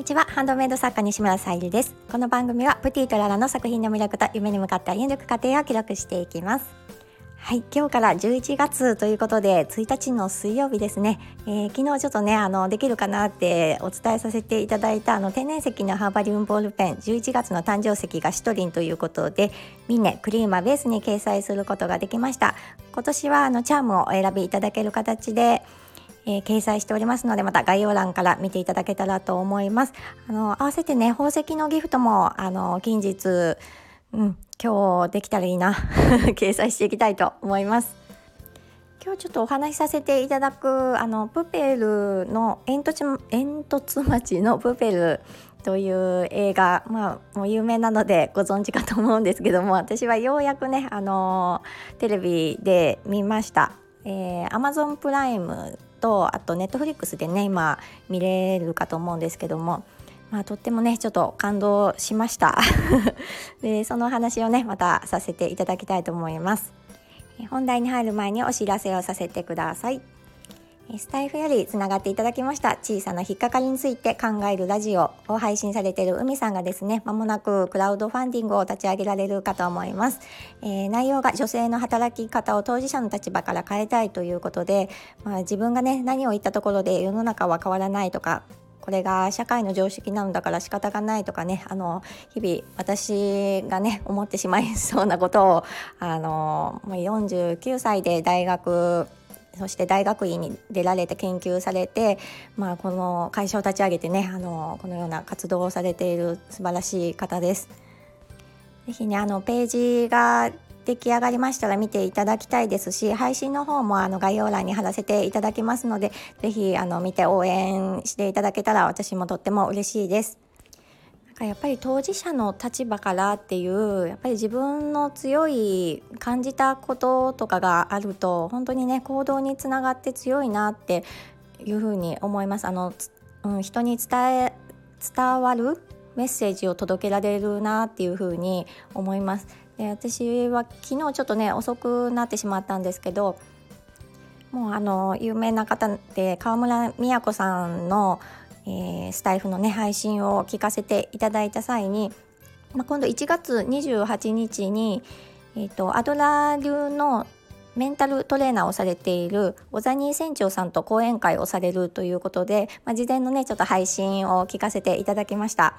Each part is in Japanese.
にちは。ハンドメイド作家西村さゆりです。この番組はプティとララの作品の魅力と夢に向かった歩んでいく過程を記録していきます。はい。今日から11月ということで1日の水曜日ですね、えー、昨日ちょっとねあのできるかなってお伝えさせていただいたあの天然石のハーバリウムボールペン11月の誕生石がシトリンということでミネクリーマーベースに掲載することができました。今年はあのチャームをお選びいただける形でえー、掲載しておりますのでまた概要欄から見ていただけたらと思います。あの合わせてね宝石のギフトもあの近日、うん、今日できたらいいな。掲載していきたいと思います。今日ちょっとお話しさせていただくあのプペルの煙突煙突町のプペルという映画、まあ、もう有名なのでご存知かと思うんですけども私はようやくね、あのテレビで見ました。えー、Amazon プライムとあとネットフリックスでね今見れるかと思うんですけどもまあ、とってもねちょっと感動しました。でその話をねまたさせていただきたいと思います。本題に入る前にお知らせをさせてください。スタイフよりつながっていただきました小さな引っかかりについて考えるラジオを配信されている海さんがですね、まもなくクラウドファンディングを立ち上げられるかと思います。えー、内容が女性の働き方を当事者の立場から変えたいということで、まあ、自分がね、何を言ったところで世の中は変わらないとか、これが社会の常識なんだから仕方がないとかねあの日々私がね思ってしまいそうなことをあのもう49歳で大学そして大学院に出られて研究されて、まあ、この会社を立ち上げてねあのこのような活動をされている素晴らしい方です。ぜひねあのページが出来上がりましたら見ていただきたいですし配信の方もあの概要欄に貼らせていただきますのでぜひあの見て応援していただけたら私もとっても嬉しいです。やっぱり当事者の立場からっていうやっぱり自分の強い感じたこととかがあると本当にね行動につながって強いなっていうふうに思います。あのうん、人に伝え伝わるメッセージを届けられるなっていうふうに思います。で私は昨日ちょっとね遅くなってしまったんですけどもうあの有名な方で川村都さんのえー、スタイフのね配信を聞かせていただいた際に、まあ、今度1月28日に、えーと、アドラー流のメンタルトレーナーをされている小ザニー船長さんと講演会をされるということで、まあ、事前のねちょっと配信を聞かせていただきました。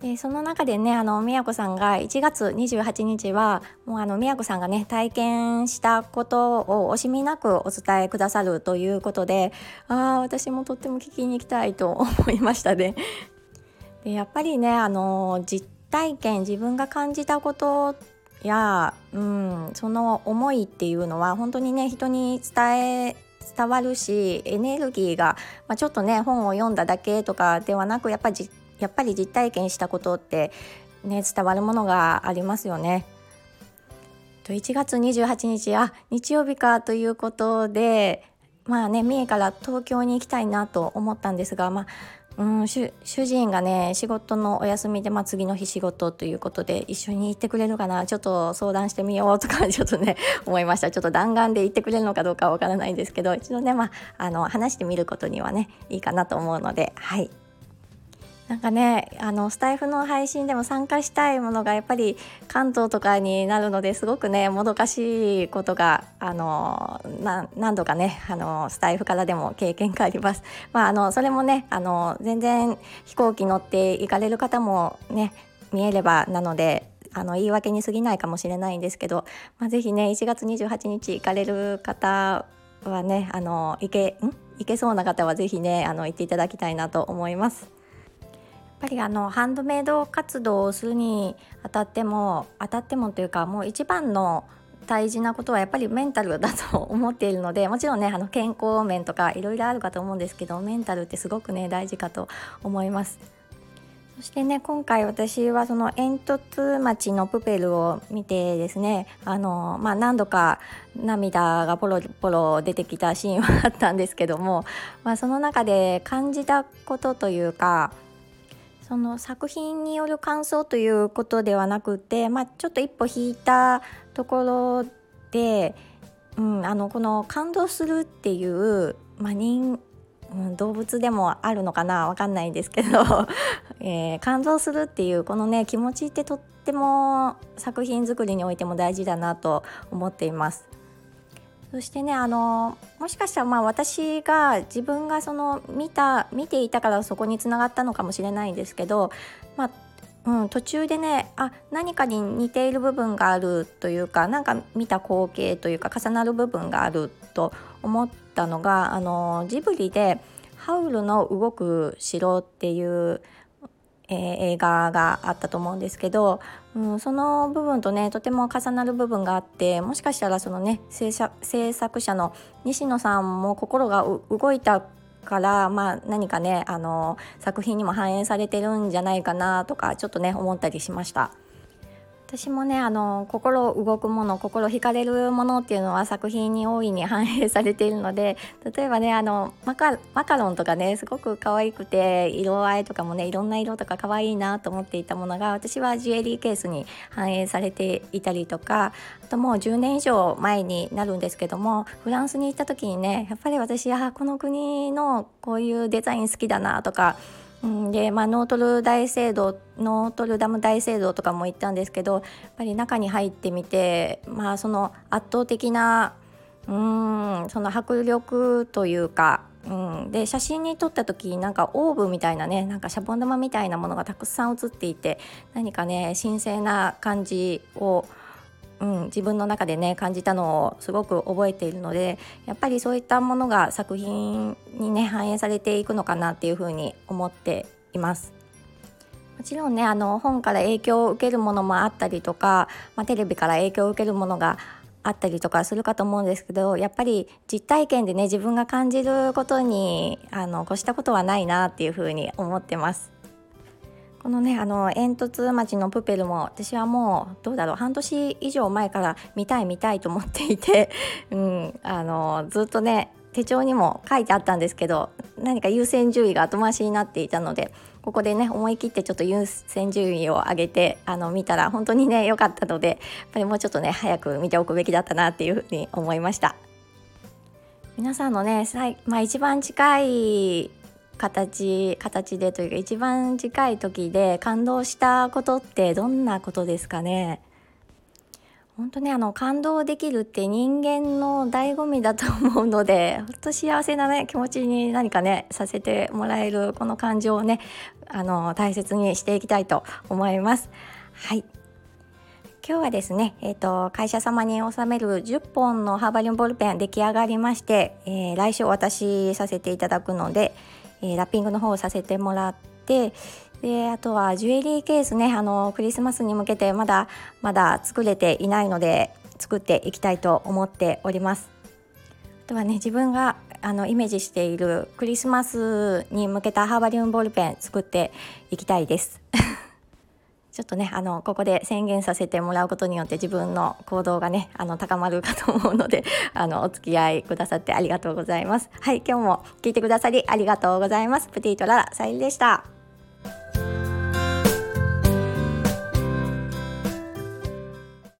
でその中でねあの宮子さんが1月28日はもうあの宮子さんがね体験したことを惜しみなくお伝えくださるということでああ私もとっても聞きに行きたいと思いましたね。でやっぱりねあの実体験自分が感じたことや、うん、その思いっていうのは本当にね人に伝え伝わるしエネルギーが、まあ、ちょっとね本を読んだだけとかではなくやっぱり実やっぱり実体験したことってね伝わるものがありますよね。と1月28日あ日曜日かということでまあね三重から東京に行きたいなと思ったんですがまあうん、主人がね仕事のお休みで、まあ、次の日仕事ということで一緒に行ってくれるかなちょっと相談してみようとか ちょっとね思いましたちょっと弾丸で行ってくれるのかどうかわからないんですけど一度ね、まあ、あの話してみることにはねいいかなと思うのではいなんかねあのスタイフの配信でも参加したいものがやっぱり関東とかになるのですごくねもどかしいことがあの何度かねあのスタイフからでも経験があります。まあ、あのそれもねあの全然飛行機乗って行かれる方もね見えればなのであの言い訳に過ぎないかもしれないんですけど、まあ、ぜひね1月28日行かれる方はねあの行けん？行けそうな方はぜひねあの行っていただきたいなと思います。ぱりあのハンドメイド活動をするにあたってもあたってもというかもう一番の大事なことはやっぱりメンタルだと思っているので もちろんねあの健康面とかいろいろあるかと思うんですけどメンタルってすごくね大事かと思います。そしてね今回私はその煙突町のプペルを見てですねあの、まあ、何度か涙がポロポロ出てきたシーンはあったんですけども、まあ、その中で感じたことというかその作品による感想ということではなくて、まあ、ちょっと一歩引いたところで、うん、あのこの感動するっていう、まあ、人うん、動物でもあるのかなわかんないんですけど、えー、感動するっていうこのね気持ちってとっても作品作りにおいても大事だなと思っています。そしてねあのもしかしたらまあ私が自分がその見た見ていたからそこにつながったのかもしれないんですけど、まあうん、途中でねあ何かに似ている部分があるというかなんか見た光景というか重なる部分があると思ったのがあのジブリで「ハウルの動く城」っていうえー、映画があったと思うんですけど、うん、その部分とねとても重なる部分があってもしかしたらそのね制作者の西野さんも心が動いたから、まあ、何かねあの作品にも反映されてるんじゃないかなとかちょっとね思ったりしました。私もねあの心動くもの心惹かれるものっていうのは作品に大いに反映されているので例えばねあのマカロンとかねすごく可愛くて色合いとかもねいろんな色とか可愛いなと思っていたものが私はジュエリーケースに反映されていたりとかあともう10年以上前になるんですけどもフランスに行った時にねやっぱり私あこの国のこういうデザイン好きだなとかうん、で、まあ、ノートル大聖堂ノートルダム大聖堂とかも行ったんですけどやっぱり中に入ってみて、まあ、その圧倒的なうんその迫力というか、うん、で写真に撮った時なんかオーブみたいなねなんかシャボン玉みたいなものがたくさん写っていて何かね神聖な感じをうん、自分の中でね感じたのをすごく覚えているのでやっぱりそういったものが作品にね反映されていくのかなっていうふうに思っています。もちろんねあの本から影響を受けるものもあったりとか、まあ、テレビから影響を受けるものがあったりとかするかと思うんですけどやっぱり実体験でね自分が感じることにあの越したことはないなっていうふうに思ってます。このねあの煙突町のプペルも私はもうどうだろう半年以上前から見たい見たいと思っていて、うん、あのずっとね手帳にも書いてあったんですけど何か優先順位が後回しになっていたのでここでね思い切ってちょっと優先順位を上げてあの見たら本当にね良かったのでやっぱりもうちょっとね早く見ておくべきだったなっていうふうに思いました。皆さんのね、まあ、一番近い形形でというか一番近い時で感動したことってどんなことですかね？本当ねあの感動できるって人間の醍醐味だと思うので ほんと幸せなね気持ちに何かねさせてもらえるこの感情をねあの大切にしていきたいと思います。はい今日はですね、えーと、会社様に納める10本のハーバリウムボールペン出来上がりまして、えー、来週お渡しさせていただくので、えー、ラッピングの方をさせてもらってであとはジュエリーケースねあのクリスマスに向けてまだまだ作れていないので作っていきたいと思っております。あとはね自分があのイメージしているクリスマスに向けたハーバリウムボールペン作っていきたいです。ちょっとねあのここで宣言させてもらうことによって自分の行動がねあの高まるかと思うので あのお付き合いくださってありがとうございます。はい今日も聞いてくださりありがとうございます。プティートララさゆりでした。